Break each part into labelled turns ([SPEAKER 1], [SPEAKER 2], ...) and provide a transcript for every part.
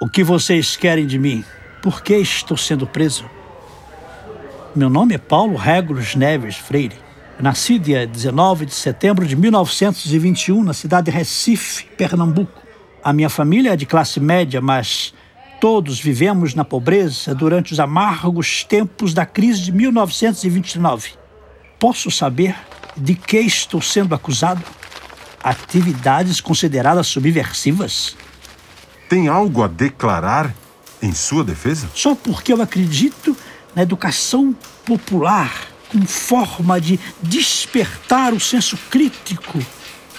[SPEAKER 1] O que vocês querem de mim? Por que estou sendo preso? Meu nome é Paulo Regulus Neves Freire. nasci dia 19 de setembro de 1921 na cidade de Recife, Pernambuco. A minha família é de classe média, mas todos vivemos na pobreza durante os amargos tempos da crise de 1929. Posso saber de que estou sendo acusado? Atividades consideradas subversivas?
[SPEAKER 2] Tem algo a declarar em sua defesa?
[SPEAKER 1] Só porque eu acredito na educação popular como forma de despertar o senso crítico,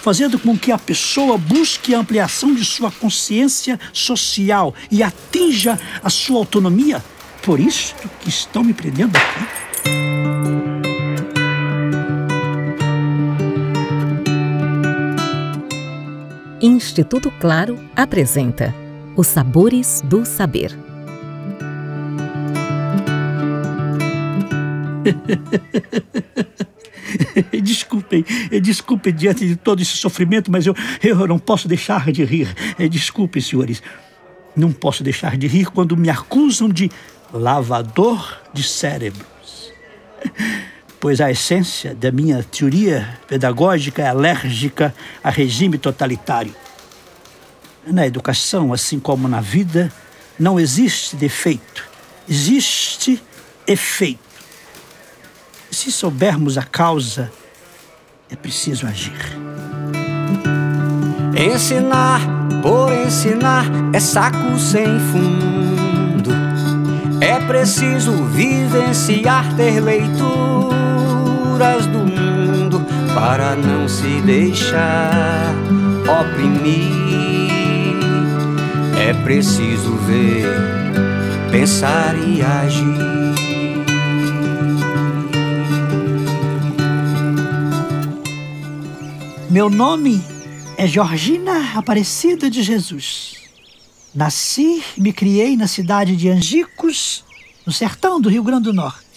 [SPEAKER 1] fazendo com que a pessoa busque a ampliação de sua consciência social e atinja a sua autonomia. Por isso que estão me prendendo aqui.
[SPEAKER 3] Instituto Claro apresenta Os Sabores do Saber.
[SPEAKER 1] desculpem, desculpem diante de todo esse sofrimento, mas eu, eu não posso deixar de rir. Desculpem, senhores. Não posso deixar de rir quando me acusam de lavador de cérebros pois a essência da minha teoria pedagógica é alérgica a regime totalitário. Na educação, assim como na vida, não existe defeito, existe efeito. Se soubermos a causa, é preciso agir.
[SPEAKER 4] Ensinar por ensinar é saco sem fundo. É preciso vivenciar, ter leitura do mundo para não se deixar oprimir. É preciso ver, pensar e agir.
[SPEAKER 1] Meu nome é Georgina Aparecida de Jesus. Nasci e me criei na cidade de Angicos, no sertão do Rio Grande do Norte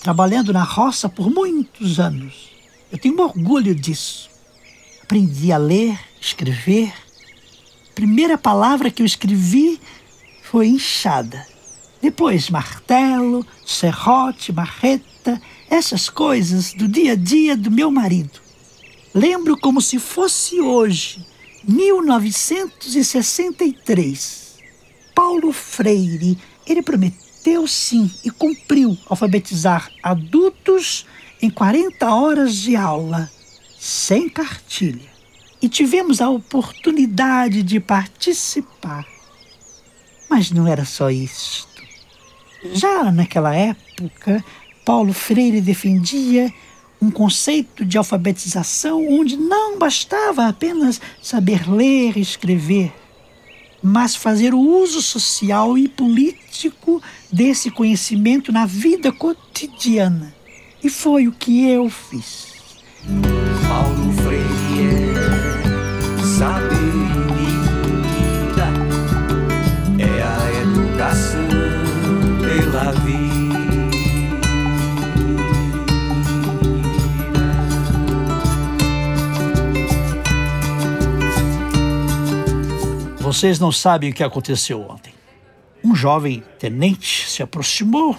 [SPEAKER 1] trabalhando na roça por muitos anos. Eu tenho orgulho disso. Aprendi a ler, escrever. Primeira palavra que eu escrevi foi enxada. Depois martelo, serrote, marreta, essas coisas do dia a dia do meu marido. Lembro como se fosse hoje, 1963. Paulo Freire, ele prometeu sim e cumpriu alfabetizar adultos em 40 horas de aula, sem cartilha. E tivemos a oportunidade de participar. Mas não era só isto. Já naquela época, Paulo Freire defendia um conceito de alfabetização onde não bastava apenas saber ler e escrever, mas fazer o uso social e político desse conhecimento na vida cotidiana. E foi o que eu fiz.
[SPEAKER 4] Paulo
[SPEAKER 1] Vocês não sabem o que aconteceu ontem. Um jovem tenente se aproximou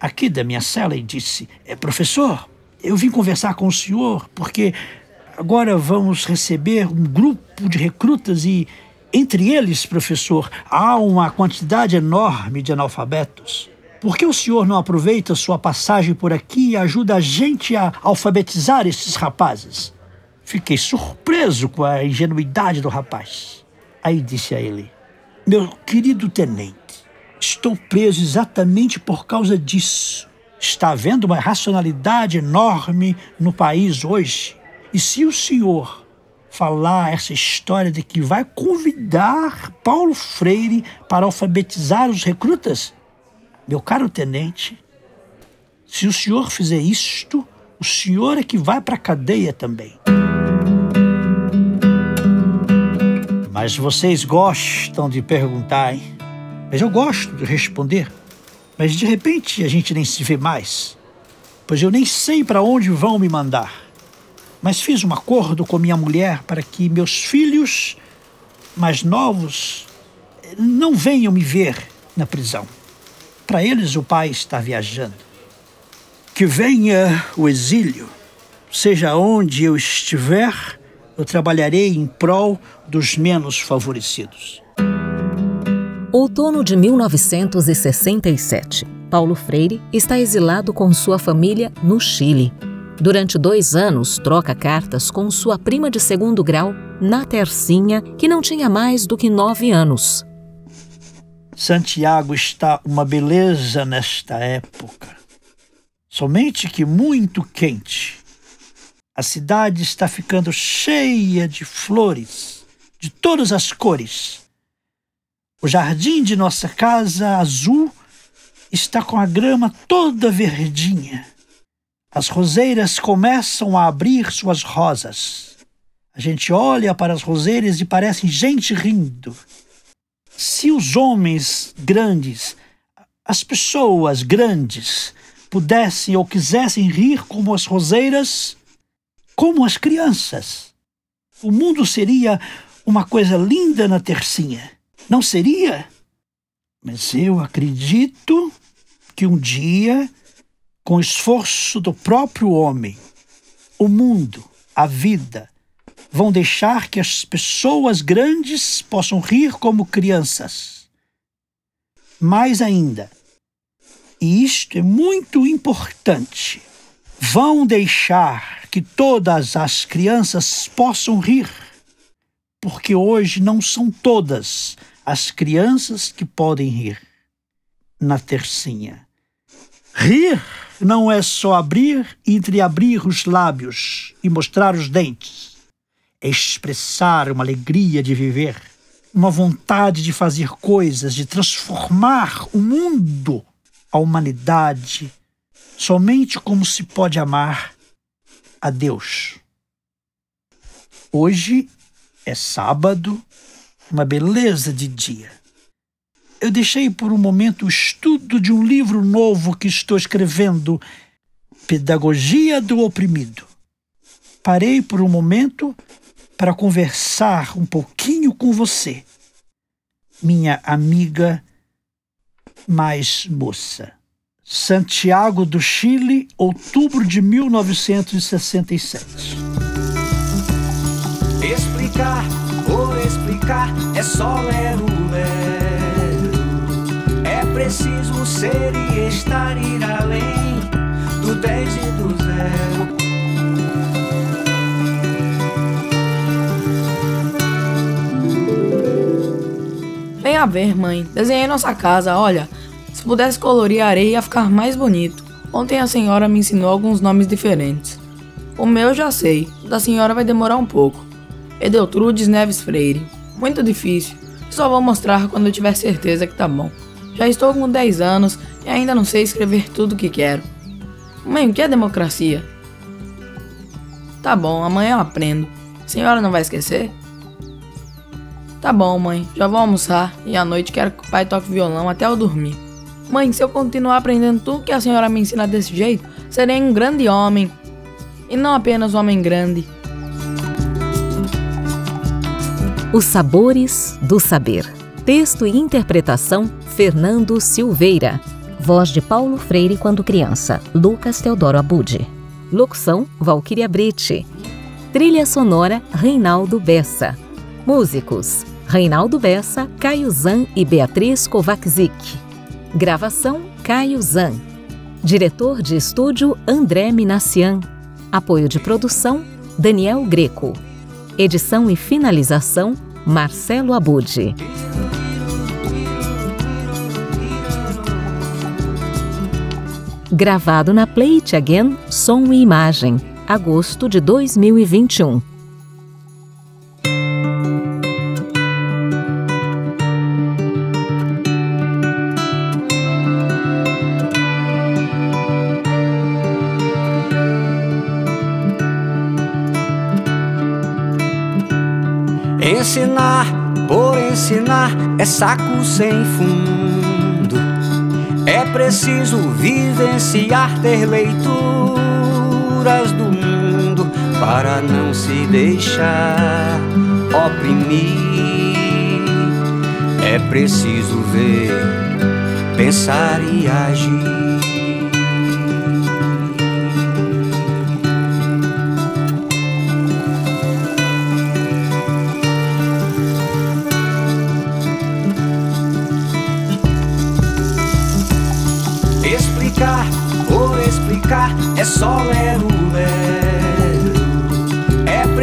[SPEAKER 1] aqui da minha cela e disse: é, Professor, eu vim conversar com o senhor porque agora vamos receber um grupo de recrutas e, entre eles, professor, há uma quantidade enorme de analfabetos. Por que o senhor não aproveita sua passagem por aqui e ajuda a gente a alfabetizar esses rapazes? Fiquei surpreso com a ingenuidade do rapaz. Aí disse a ele: Meu querido tenente, estou preso exatamente por causa disso. Está havendo uma racionalidade enorme no país hoje. E se o senhor falar essa história de que vai convidar Paulo Freire para alfabetizar os recrutas, meu caro tenente, se o senhor fizer isto, o senhor é que vai para a cadeia também. Mas vocês gostam de perguntar, hein? Mas eu gosto de responder. Mas de repente a gente nem se vê mais, pois eu nem sei para onde vão me mandar. Mas fiz um acordo com minha mulher para que meus filhos mais novos não venham me ver na prisão. Para eles, o pai está viajando. Que venha o exílio. Seja onde eu estiver, eu trabalharei em prol dos menos favorecidos.
[SPEAKER 3] Outono de 1967. Paulo Freire está exilado com sua família no Chile. Durante dois anos, troca cartas com sua prima de segundo grau, na Tercinha, que não tinha mais do que nove anos.
[SPEAKER 1] Santiago está uma beleza nesta época. Somente que muito quente. A cidade está ficando cheia de flores, de todas as cores. O jardim de nossa casa azul está com a grama toda verdinha. As roseiras começam a abrir suas rosas. A gente olha para as roseiras e parece gente rindo. Se os homens grandes, as pessoas grandes, pudessem ou quisessem rir como as roseiras, como as crianças, o mundo seria uma coisa linda na tercinha. Não seria? Mas eu acredito que um dia, com esforço do próprio homem, o mundo, a vida, vão deixar que as pessoas grandes possam rir como crianças. Mais ainda, e isto é muito importante, vão deixar que todas as crianças possam rir, porque hoje não são todas as crianças que podem rir na tercinha. Rir não é só abrir e entreabrir os lábios e mostrar os dentes é expressar uma alegria de viver, uma vontade de fazer coisas, de transformar o mundo, a humanidade, somente como se pode amar a Deus. Hoje é sábado, uma beleza de dia. Eu deixei por um momento o estudo de um livro novo que estou escrevendo, Pedagogia do Oprimido. Parei por um momento para conversar um pouquinho com você, minha amiga mais moça. Santiago do Chile, outubro de 1967.
[SPEAKER 4] Explicar, por explicar, é só ler o ler. É preciso ser e estar ir além do 10 e do zero.
[SPEAKER 5] Vem a ver, mãe. Desenhei nossa casa, olha. Se pudesse colorir a areia ia ficar mais bonito. Ontem a senhora me ensinou alguns nomes diferentes. O meu já sei, o da senhora vai demorar um pouco. Edeltrudes Neves Freire. Muito difícil. Só vou mostrar quando eu tiver certeza que tá bom. Já estou com 10 anos e ainda não sei escrever tudo o que quero. Mãe, o que é democracia? Tá bom, amanhã eu aprendo. A senhora não vai esquecer? Tá bom, mãe, já vou almoçar e à noite quero que o pai toque violão até eu dormir. Mãe, se eu continuar aprendendo tudo que a senhora me ensina desse jeito, serei um grande homem. E não apenas um homem grande.
[SPEAKER 3] Os Sabores do Saber. Texto e interpretação: Fernando Silveira. Voz de Paulo Freire quando criança, Lucas Teodoro Abude. Locução: Valquíria Brite. Trilha sonora: Reinaldo Bessa. Músicos: Reinaldo Bessa, Caio Zan e Beatriz Kovacic. Gravação Caio Zan. Diretor de estúdio André Minassian. Apoio de produção Daniel Greco. Edição e finalização Marcelo Abude. Gravado na Play It Again Som e Imagem, agosto de 2021.
[SPEAKER 4] Ensinar por ensinar é saco sem fundo. É preciso vivenciar, ter leituras do mundo para não se deixar oprimir. É preciso ver, pensar e agir.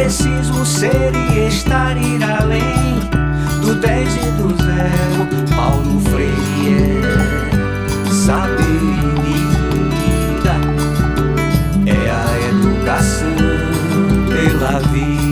[SPEAKER 4] preciso ser e estar ir além do 10 e do zero. Paulo Freire é vida é a educação pela vida.